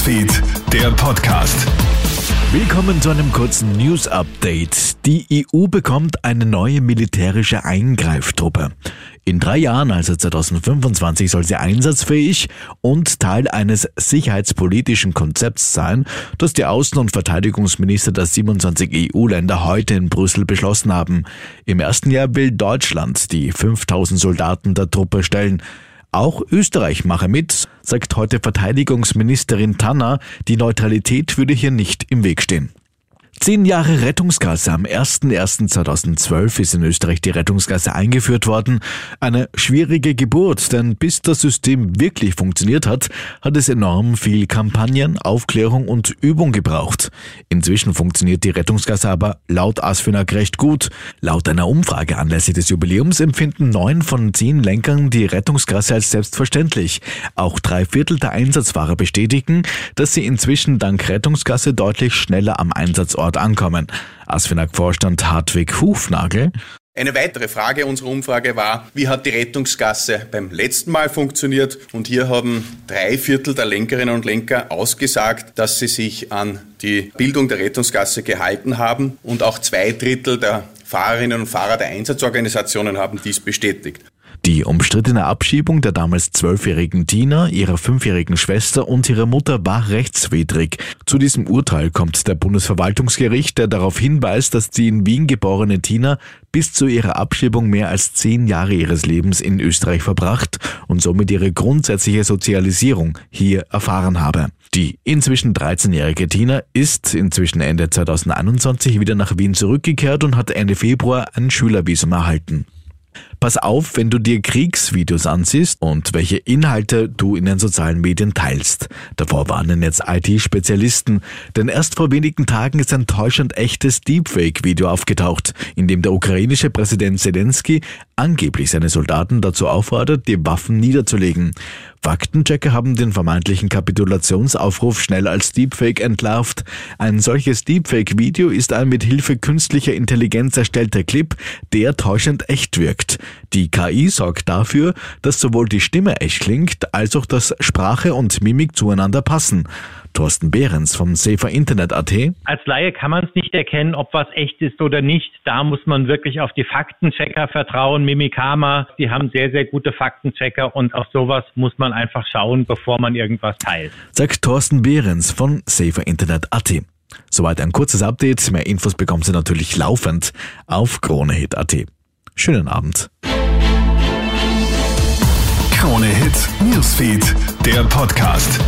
Newsfeed, der Podcast. Willkommen zu einem kurzen News Update. Die EU bekommt eine neue militärische Eingreiftruppe. In drei Jahren, also 2025, soll sie einsatzfähig und Teil eines sicherheitspolitischen Konzepts sein, das die Außen- und Verteidigungsminister der 27 EU-Länder heute in Brüssel beschlossen haben. Im ersten Jahr will Deutschland die 5000 Soldaten der Truppe stellen. Auch Österreich mache mit, sagt heute Verteidigungsministerin Tanner, die Neutralität würde hier nicht im Weg stehen. Zehn Jahre Rettungsgasse. Am 01.01.2012 ist in Österreich die Rettungsgasse eingeführt worden. Eine schwierige Geburt, denn bis das System wirklich funktioniert hat, hat es enorm viel Kampagnen, Aufklärung und Übung gebraucht. Inzwischen funktioniert die Rettungsgasse aber laut ASFINAG recht gut. Laut einer Umfrage anlässlich des Jubiläums empfinden neun von zehn Lenkern die Rettungsgasse als selbstverständlich. Auch drei Viertel der Einsatzfahrer bestätigen, dass sie inzwischen dank Rettungsgasse deutlich schneller am Einsatzort dort ankommen. Asfinag-Vorstand Hartwig Hufnagel. Eine weitere Frage unserer Umfrage war, wie hat die Rettungsgasse beim letzten Mal funktioniert? Und hier haben drei Viertel der Lenkerinnen und Lenker ausgesagt, dass sie sich an die Bildung der Rettungsgasse gehalten haben. Und auch zwei Drittel der Fahrerinnen und Fahrer der Einsatzorganisationen haben dies bestätigt. Die umstrittene Abschiebung der damals zwölfjährigen Tina, ihrer fünfjährigen Schwester und ihrer Mutter war rechtswidrig. Zu diesem Urteil kommt der Bundesverwaltungsgericht, der darauf hinweist, dass die in Wien geborene Tina bis zu ihrer Abschiebung mehr als zehn Jahre ihres Lebens in Österreich verbracht und somit ihre grundsätzliche Sozialisierung hier erfahren habe. Die inzwischen 13-jährige Tina ist inzwischen Ende 2021 wieder nach Wien zurückgekehrt und hat Ende Februar ein Schülervisum erhalten. Pass auf, wenn du dir Kriegsvideos ansiehst und welche Inhalte du in den sozialen Medien teilst. Davor warnen jetzt IT-Spezialisten, denn erst vor wenigen Tagen ist ein täuschend echtes Deepfake-Video aufgetaucht, in dem der ukrainische Präsident Zelensky angeblich seine Soldaten dazu auffordert, die Waffen niederzulegen. Faktenchecker haben den vermeintlichen Kapitulationsaufruf schnell als Deepfake entlarvt. Ein solches Deepfake-Video ist ein mit Hilfe künstlicher Intelligenz erstellter Clip, der täuschend echt wirkt. Die KI sorgt dafür, dass sowohl die Stimme echt klingt, als auch dass Sprache und Mimik zueinander passen. Thorsten Behrens vom Safer Internet.at. Als Laie kann man es nicht erkennen, ob was echt ist oder nicht. Da muss man wirklich auf die Faktenchecker vertrauen. Mimikama, die haben sehr, sehr gute Faktenchecker und auf sowas muss man einfach schauen, bevor man irgendwas teilt. Sagt Thorsten Behrens von Safer Internet.at. Soweit ein kurzes Update. Mehr Infos bekommen Sie natürlich laufend auf KroneHit.at. Schönen Abend. Krone Hit Newsfeed, der Podcast.